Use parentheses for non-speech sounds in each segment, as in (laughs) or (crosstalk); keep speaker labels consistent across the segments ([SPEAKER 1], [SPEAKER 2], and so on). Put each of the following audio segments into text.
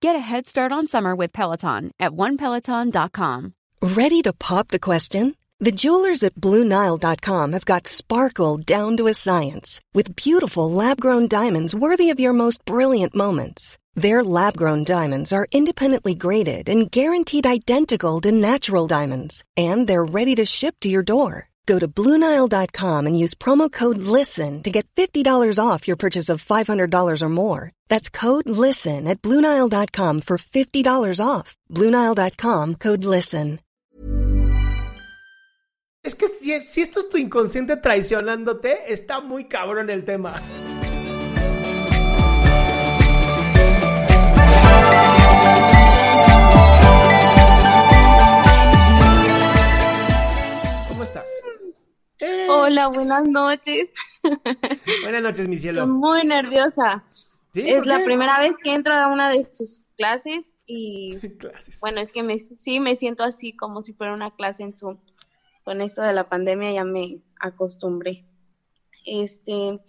[SPEAKER 1] Get a head start on summer with Peloton at onepeloton.com.
[SPEAKER 2] Ready to pop the question? The jewelers at BlueNile.com have got sparkle down to a science with beautiful lab grown diamonds worthy of your most brilliant moments. Their lab grown diamonds are independently graded and guaranteed identical to natural diamonds, and they're ready to ship to your door. Go to Bluenile.com and use promo code LISTEN to get $50 off your purchase of $500 or more. That's code LISTEN at Bluenile.com for $50 off. Bluenile.com code LISTEN.
[SPEAKER 3] Es que si, si esto es tu inconsciente traicionándote, está muy cabrón el tema. Estás? Eh,
[SPEAKER 4] Hola, buenas noches. (laughs)
[SPEAKER 3] Buenas noches, mi cielo.
[SPEAKER 4] Estoy muy nerviosa.
[SPEAKER 3] ¿Sí?
[SPEAKER 4] Es
[SPEAKER 3] ¿Por
[SPEAKER 4] la primera vez que entro a una de sus clases y (laughs)
[SPEAKER 3] Clases.
[SPEAKER 4] bueno, es que me, sí me siento así como si fuera una clase en Zoom. Con esto de la pandemia ya me acostumbré. Este,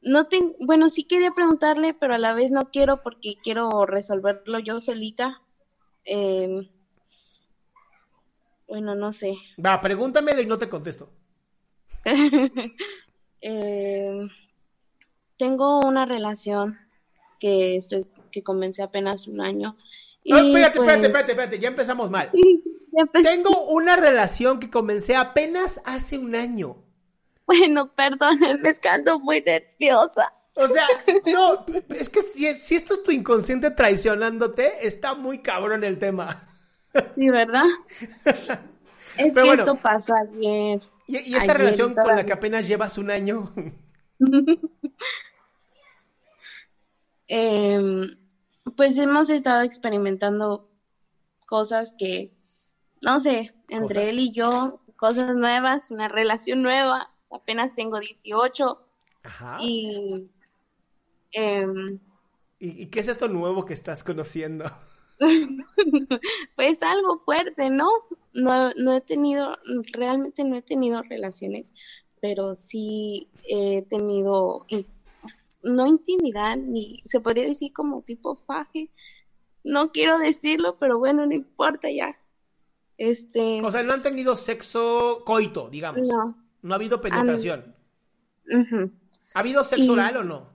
[SPEAKER 4] no te, bueno, sí quería preguntarle, pero a la vez no quiero porque quiero resolverlo yo solita. Em, bueno, no sé.
[SPEAKER 3] Va, pregúntamelo y no te contesto. (laughs)
[SPEAKER 4] Eh, tengo una relación que estoy, que comencé apenas un año. Y
[SPEAKER 3] No, espérate,
[SPEAKER 4] pues,
[SPEAKER 3] espérate, espérate, espérate, ya empezamos mal. (laughs)
[SPEAKER 4] ya empecé-
[SPEAKER 3] Tengo una relación que comencé apenas hace un año.
[SPEAKER 4] Bueno, perdónenme, es que ando muy nerviosa.
[SPEAKER 3] O sea, no, es que si, si esto es tu inconsciente traicionándote, está muy cabrón el tema. (laughs)
[SPEAKER 4] Sí, ¿verdad? Es
[SPEAKER 3] Pero
[SPEAKER 4] que
[SPEAKER 3] bueno.
[SPEAKER 4] esto pasó ayer.
[SPEAKER 3] Y, y esta
[SPEAKER 4] Ayer
[SPEAKER 3] relación con la que apenas llevas un año, (laughs)
[SPEAKER 4] Em, pues hemos estado experimentando cosas que, no sé, entre
[SPEAKER 3] Cosas.
[SPEAKER 4] él y yo, cosas nuevas, una relación nueva. Apenas tengo 18
[SPEAKER 3] Ajá.
[SPEAKER 4] y em,
[SPEAKER 3] ¿Y, y qué es esto nuevo que estás conociendo? (laughs) (laughs)
[SPEAKER 4] Pues algo fuerte, ¿no? No, no he tenido, realmente no he tenido relaciones, pero sí he tenido, no intimidad, ni se podría decir como tipo faje. No quiero decirlo, pero bueno, no importa ya. Este,
[SPEAKER 3] O sea, no han tenido sexo coito, digamos.
[SPEAKER 4] no.
[SPEAKER 3] No ha habido penetración. ¿Ha habido sexo
[SPEAKER 4] Y-
[SPEAKER 3] oral o no?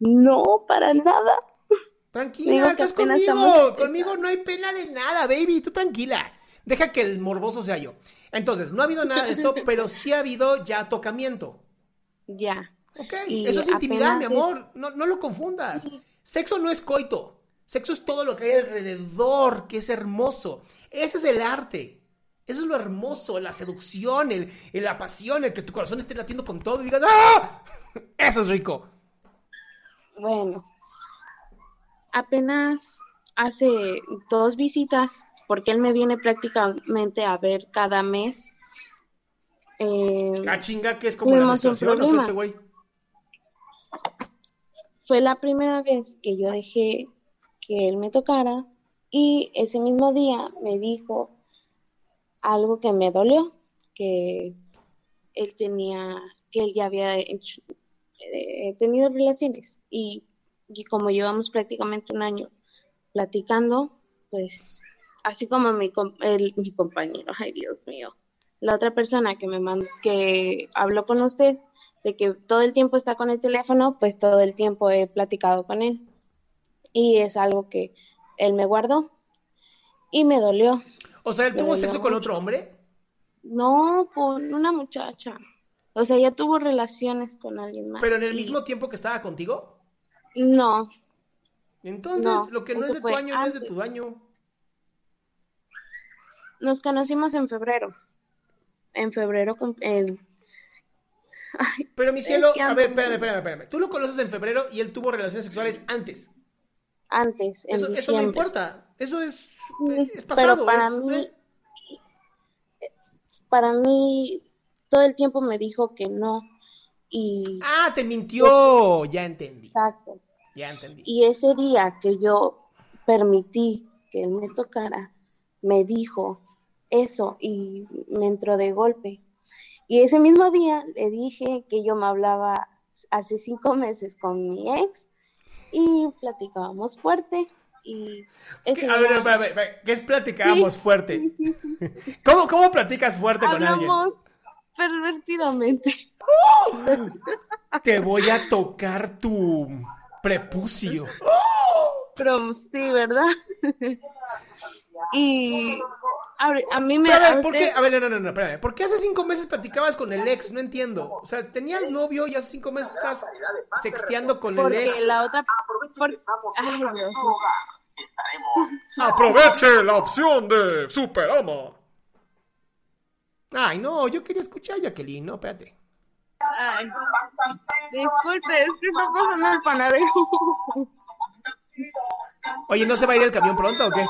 [SPEAKER 4] No, para nada.
[SPEAKER 3] Tranquila,
[SPEAKER 4] Digo
[SPEAKER 3] estás conmigo.
[SPEAKER 4] estamos
[SPEAKER 3] Conmigo no hay pena de nada, baby. Tú tranquila. Deja que el morboso sea yo. Entonces, no ha habido nada de esto, (laughs) pero sí ha habido ya tocamiento.
[SPEAKER 4] Ya.
[SPEAKER 3] Ok,
[SPEAKER 4] Y
[SPEAKER 3] eso es intimidad, mi
[SPEAKER 4] es-
[SPEAKER 3] amor. No, no lo confundas. Sexo no es coito. Sexo es todo lo que hay alrededor, que es hermoso. Ese es el arte. Eso es lo hermoso, la seducción, el, el- la pasión, el que tu corazón esté latiendo con todo y digas ¡Ah! (laughs) Eso es rico.
[SPEAKER 4] Bueno, apenas hace dos visitas, porque él me viene prácticamente a ver cada mes. Eh,
[SPEAKER 3] La chinga que es como la menstruación. Este güey.
[SPEAKER 4] fue la primera vez que yo dejé que él me tocara y ese mismo día me dijo algo que me dolió, que él tenía, que él ya había hecho- eh, tenido relaciones y, y como llevamos prácticamente un año platicando, pues así como mi, el- mi compañero, ay Dios mío, la otra persona que me mandó, que habló con usted, de que todo el tiempo está con el teléfono, pues todo el tiempo he platicado con él. Y es algo que él me guardó y me dolió.
[SPEAKER 3] O sea, ¿él
[SPEAKER 4] Me
[SPEAKER 3] tuvo sexo con otro hombre?
[SPEAKER 4] No, con una muchacha. O sea, ya tuvo relaciones con alguien más.
[SPEAKER 3] ¿Pero en el
[SPEAKER 4] y-
[SPEAKER 3] mismo tiempo que estaba contigo?
[SPEAKER 4] No,
[SPEAKER 3] Entonces,
[SPEAKER 4] No,
[SPEAKER 3] lo que no es de tu año no es de tu daño.
[SPEAKER 4] nos conocimos en febrero. En febrero, en-
[SPEAKER 3] Pero mi cielo, a ver, espérame, espérame, espérame. Tú lo conoces en febrero y él tuvo relaciones sexuales antes.
[SPEAKER 4] antes, en
[SPEAKER 3] Eso, eso no importa. Eso es,
[SPEAKER 4] Sí,
[SPEAKER 3] es pasado.
[SPEAKER 4] pero para
[SPEAKER 3] es-
[SPEAKER 4] mí,
[SPEAKER 3] eh.
[SPEAKER 4] para mí, todo el tiempo me dijo que no. Y
[SPEAKER 3] Ah, te mintió. Ya entendí.
[SPEAKER 4] exacto.
[SPEAKER 3] Ya entendí.
[SPEAKER 4] Y ese día que yo permití que él me tocara, me dijo eso y me entró de golpe. Y ese mismo día le dije que yo me hablaba hace cinco meses con mi ex y platicábamos fuerte. Y ese
[SPEAKER 3] A ver,
[SPEAKER 4] día-
[SPEAKER 3] espérame, espérame, ¿qué es platicábamos
[SPEAKER 4] Sí,
[SPEAKER 3] fuerte?
[SPEAKER 4] sí, sí, sí.
[SPEAKER 3] ¿Cómo, ¿Cómo platicas fuerte con alguien?
[SPEAKER 4] Hablamos pervertidamente. (laughs)
[SPEAKER 3] Te voy a tocar tu prepucio.
[SPEAKER 4] Pero sí, ¿verdad? (laughs) y a, mí me...
[SPEAKER 3] Pero a
[SPEAKER 4] a
[SPEAKER 3] ver, ¿por
[SPEAKER 4] usted-
[SPEAKER 3] qué? A ver, no, no, no, espérame. ¿Por qué hace cinco meses platicabas con el ex? No entiendo. O sea, tenías novio y hace cinco meses estás sexteando con el
[SPEAKER 4] Porque
[SPEAKER 3] ex.
[SPEAKER 4] la otra... por- Ay, Dios mío. (laughs)
[SPEAKER 3] Aproveche la opción de Superama. Ay, no, yo quería escuchar a Jacqueline, no, espérate.
[SPEAKER 4] Ay. Disculpe, es que está pasando el panadero.
[SPEAKER 3] Oye, ¿no se va a ir el camión pronto o qué?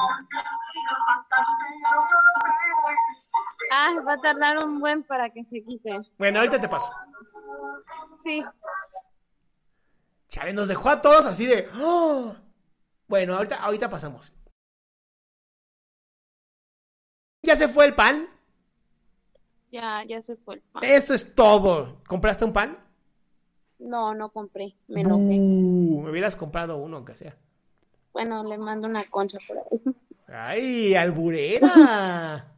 [SPEAKER 4] Ay, va a tardar un buen para que se quite.
[SPEAKER 3] Bueno, ahorita te paso.
[SPEAKER 4] Sí.
[SPEAKER 3] Chale, nos dejó a todos así de. "Oh". Bueno, ahorita, ahorita pasamos. ¿Ya se fue el pan?
[SPEAKER 4] Ya, ya se fue el pan.
[SPEAKER 3] Eso es todo. ¿Compraste un pan?
[SPEAKER 4] No, no compré. Me enojé.
[SPEAKER 3] Uh, me hubieras comprado uno, aunque sea.
[SPEAKER 4] Bueno, le mando una concha por ahí.
[SPEAKER 3] ¡Ay, alburera!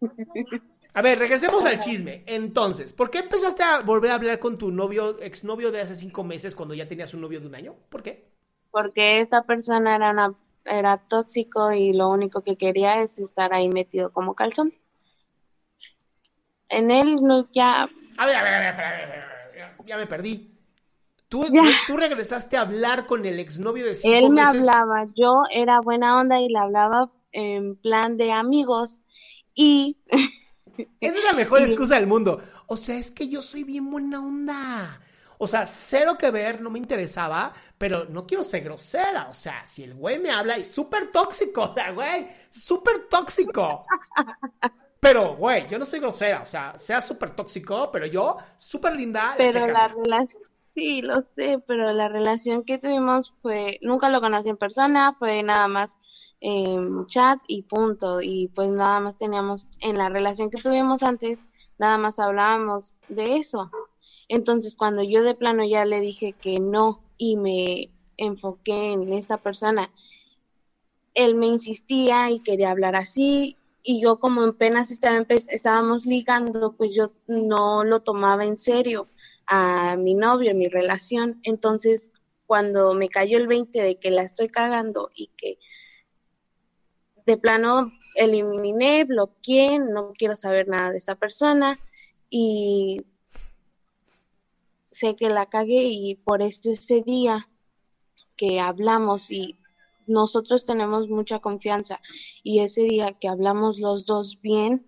[SPEAKER 3] (laughs) A ver, regresemos al chisme. Entonces, ¿por qué empezaste a volver a hablar con tu novio, exnovio de hace cinco meses cuando ya tenías un novio de un año? ¿Por qué?
[SPEAKER 4] Porque esta persona era una, era tóxico y lo único que quería es estar ahí metido como calzón. En él no ya
[SPEAKER 3] A ver, a ver, a ver, a ver, a ver, ya, ya me perdí. ¿Tú, tú regresaste a hablar con el exnovio de cinco
[SPEAKER 4] él me
[SPEAKER 3] meses?
[SPEAKER 4] hablaba, yo era buena onda y le hablaba en plan de amigos y
[SPEAKER 3] Esa es la mejor (laughs)
[SPEAKER 4] Y-
[SPEAKER 3] excusa del mundo. O sea, es que yo soy bien buena onda. O sea, cero que ver, no me interesaba, pero no quiero ser grosera. O sea, si el güey me habla, es súper tóxico, (laughs) o sea, güey, súper tóxico. Pero, güey, yo no soy grosera, o sea, sea súper tóxico, pero yo, súper linda,
[SPEAKER 4] pero la relación, sí, lo sé, pero la relación que tuvimos fue, nunca lo conocí en persona, fue nada más en chat y punto, y pues nada más teníamos, en la relación que tuvimos antes, nada más hablábamos de eso. Entonces, cuando yo de plano ya le dije que no y me enfoqué en esta persona, él me insistía y quería hablar así y yo como apenas estaba estábamos ligando, pues yo no lo tomaba en serio a mi novio, mi relación. Entonces, cuando me cayó el 20 de que la estoy cagando y que de plano eliminé, bloqueé, no quiero saber nada de esta persona y sé que la cagué y por esto ese día que hablamos y nosotros tenemos mucha confianza y ese día que hablamos los dos bien,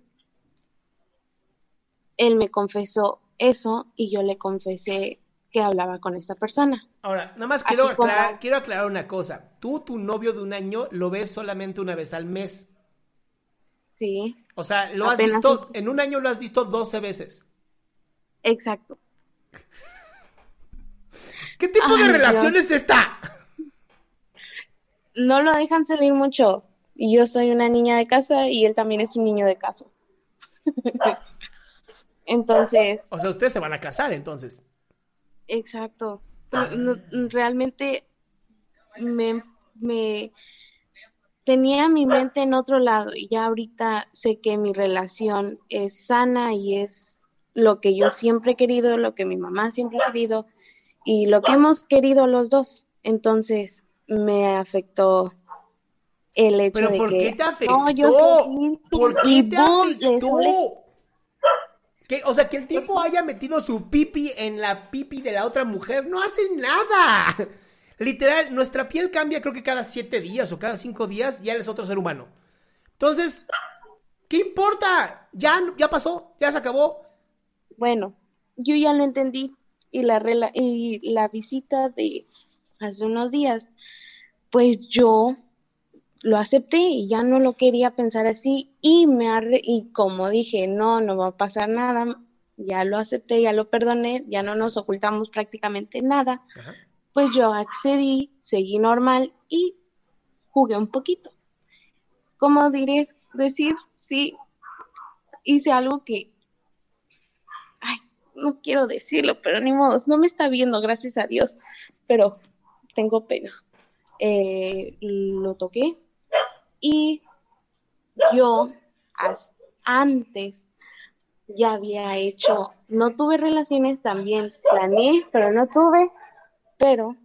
[SPEAKER 4] él me confesó eso y yo le confesé que hablaba con esta persona.
[SPEAKER 3] Ahora, nada más quiero
[SPEAKER 4] como-
[SPEAKER 3] aclarar, quiero aclarar una cosa. Tú, tu novio de un año, lo ves solamente una vez al mes.
[SPEAKER 4] Sí,
[SPEAKER 3] O sea, lo has visto, en un año lo has visto 12 veces.
[SPEAKER 4] exacto.
[SPEAKER 3] ¿Qué tipo de relación
[SPEAKER 4] Dios.
[SPEAKER 3] es esta?
[SPEAKER 4] No lo dejan salir mucho y yo soy una niña de casa y él también es un niño de casa. (laughs) Entonces,
[SPEAKER 3] O sea, ustedes se van a casar entonces.
[SPEAKER 4] Exacto. No- realmente me, me tenía mi mente en otro lado y ya ahorita sé que mi relación es sana y es lo que yo siempre he querido, lo que mi mamá siempre ha querido y lo que hemos querido los dos. Entonces me afectó el hecho
[SPEAKER 3] Pero
[SPEAKER 4] de
[SPEAKER 3] ¿por
[SPEAKER 4] que
[SPEAKER 3] qué te afectó?
[SPEAKER 4] no, yo soy
[SPEAKER 3] ¿Por qué te
[SPEAKER 4] boom,
[SPEAKER 3] afectó? o sea, que el tipo haya metido su pipi en la pipi de la otra mujer no hace nada. Literal, nuestra piel cambia creo que cada siete días o cada cinco días ya eres otro ser humano. Entonces, ¿qué importa? Ya, ya pasó, ya se acabó.
[SPEAKER 4] Bueno, yo ya lo entendí y la y la visita de hace unos días pues yo lo acepté y ya no lo quería pensar así y me arre y como dije, no, no va a pasar nada, ya lo acepté, ya lo perdoné, ya no nos ocultamos prácticamente nada, pues yo accedí, seguí normal y jugué un poquito. ¿Cómo diré? Decir, sí, hice algo que, ay, no quiero decirlo, pero ni modo, no me está viendo, gracias a Dios, pero tengo pena. Eh, lo toqué y yo antes ya había hecho, no tuve relaciones también, planeé, pero no tuve, pero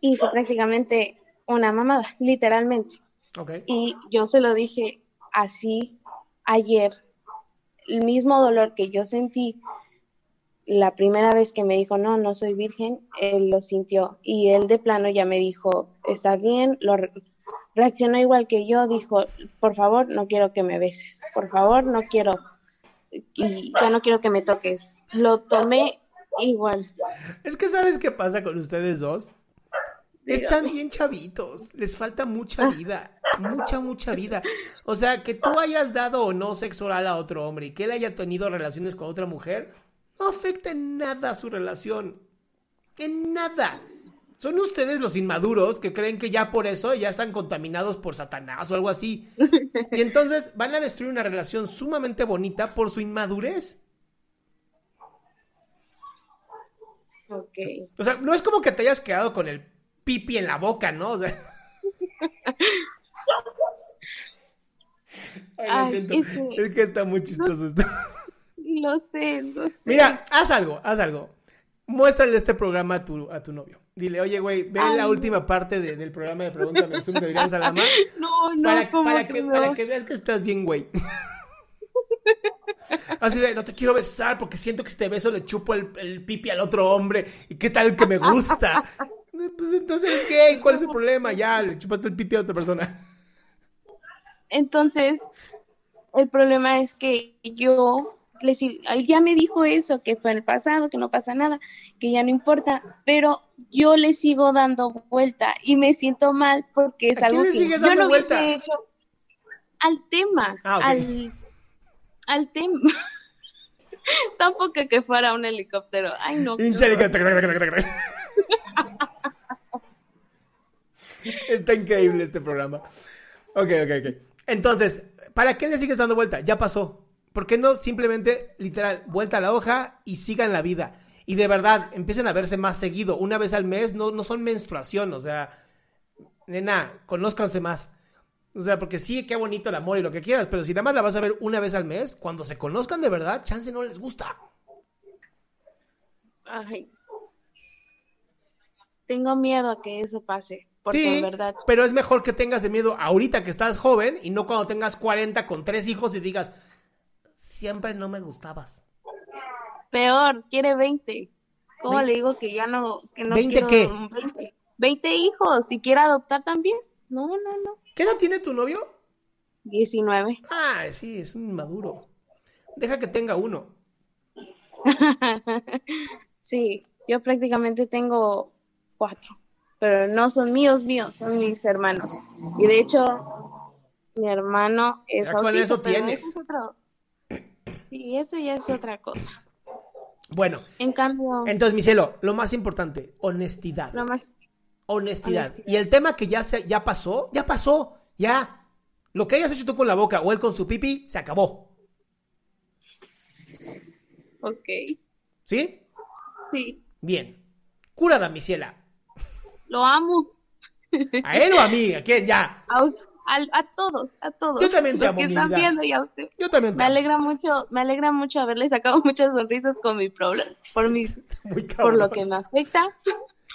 [SPEAKER 4] hice prácticamente una mamada, literalmente. Y yo se lo dije así ayer, el mismo dolor que yo sentí la primera vez que me dijo, no, no soy virgen, él lo sintió. Y él de plano ya me dijo, está bien, lo reaccionó igual que yo, dijo, por favor, no quiero que me beses, por favor, no quiero, y ya no quiero que me toques. Lo tomé igual.
[SPEAKER 3] Es que sabes qué pasa con ustedes dos. Están bien chavitos, les falta mucha ah. vida, mucha, mucha vida. O sea, que tú hayas dado o no sexo oral a otro hombre y que él haya tenido relaciones con otra mujer, no afecta en nada su relación. En nada. Son ustedes los inmaduros que creen que ya por eso ya están contaminados por Satanás o algo así. (laughs) Y entonces van a destruir una relación sumamente bonita por su inmadurez.
[SPEAKER 4] Ok.
[SPEAKER 3] O sea, no es como que te hayas quedado con el pipi en la boca, ¿no? O sea... (laughs) es, que... está muy chistoso esto.
[SPEAKER 4] Lo sé, lo sé.
[SPEAKER 3] Mira, haz algo, haz algo. Muéstrale este programa a tu, a tu novio. Dile, oye, güey, ve la última parte de, del programa de Pregúntame Zoom de Adrián Salama. (laughs)
[SPEAKER 4] No, no,
[SPEAKER 3] para, para que, para que veas que estás bien, güey. (laughs) Así de, no te quiero besar porque siento que este beso le chupo el, el pipi al otro hombre. ¿Y qué tal que me gusta? (laughs) Pues entonces gay, ¿cuál es el problema? Ya, le chupaste el pipi a otra persona.
[SPEAKER 4] Entonces, el problema es que yo él ya me dijo eso, que fue en el pasado, que no pasa nada, que ya no importa, pero yo le sigo dando vuelta y me siento mal porque es algo que yo no hubiese hecho al tema, ah, al, al tema. (laughs) Tampoco que fuera un helicóptero. Ay, no.
[SPEAKER 3] Está increíble este programa. Ok, ok, ok. Entonces, ¿para qué le sigues dando vuelta? Ya pasó. ¿Por qué no simplemente, literal, vuelta a la hoja y sigan la vida? Y de verdad, empiecen a verse más seguido. Una vez al mes no, no son menstruación, o sea, nena, conózcanse más. O sea, porque sí, qué bonito el amor y lo que quieras, pero si nada más la vas a ver una vez al mes, cuando se conozcan de verdad, chance no les gusta.
[SPEAKER 4] Ay. Tengo miedo a que eso pase. Porque sí, verdad.
[SPEAKER 3] pero es mejor que tengas de miedo ahorita que estás joven y no cuando tengas 40 con tres hijos y digas, siempre no me gustabas.
[SPEAKER 4] Peor, quiere 20. ¿Cómo le digo que ya no, que no
[SPEAKER 3] ¿20 qué?
[SPEAKER 4] 20. hijos, si quiere adoptar también. No, no, no.
[SPEAKER 3] ¿Qué edad tiene tu novio?
[SPEAKER 4] 19.
[SPEAKER 3] Ah, sí, es un maduro. Deja que tenga uno. (laughs)
[SPEAKER 4] sí, yo prácticamente tengo cuatro, pero no son míos, míos, son mis hermanos. Y de hecho, mi hermano es
[SPEAKER 3] ya con eso tienes.
[SPEAKER 4] Sí, eso ya es otra cosa.
[SPEAKER 3] Bueno.
[SPEAKER 4] En cambio.
[SPEAKER 3] Entonces, mi cielo, lo más importante, honestidad.
[SPEAKER 4] Lo más.
[SPEAKER 3] Honestidad. Y el tema que ya se, ya pasó, ya pasó, ya. Lo que hayas hecho tú con la boca o él con su pipi, se acabó.
[SPEAKER 4] Ok.
[SPEAKER 3] ¿Sí?
[SPEAKER 4] Sí.
[SPEAKER 3] Bien. Cura mi ciela.
[SPEAKER 4] Lo amo.
[SPEAKER 3] ¿A él o a mí? ¿A quién? Ya.
[SPEAKER 4] A usted a, todos, a todos.
[SPEAKER 3] Yo también te amo,
[SPEAKER 4] que están viendo y a usted.
[SPEAKER 3] Yo también
[SPEAKER 4] Me alegra mucho, me alegra mucho haberle sacado (laughs) muchas sonrisas con mi problema, por mi, (laughs) por lo que me afecta.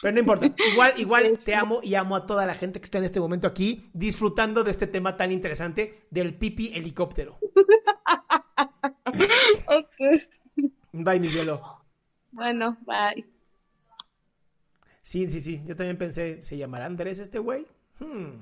[SPEAKER 3] Pero no importa, igual, igual (laughs) te amo y amo a toda la gente que está en este momento aquí disfrutando de este tema tan interesante del pipi helicóptero.
[SPEAKER 4] ok.
[SPEAKER 3] Bye, mi cielo.
[SPEAKER 4] Bueno, bye.
[SPEAKER 3] Sí, sí, sí. Yo también pensé, ¿se llamará Andrés este güey?
[SPEAKER 5] Hmm.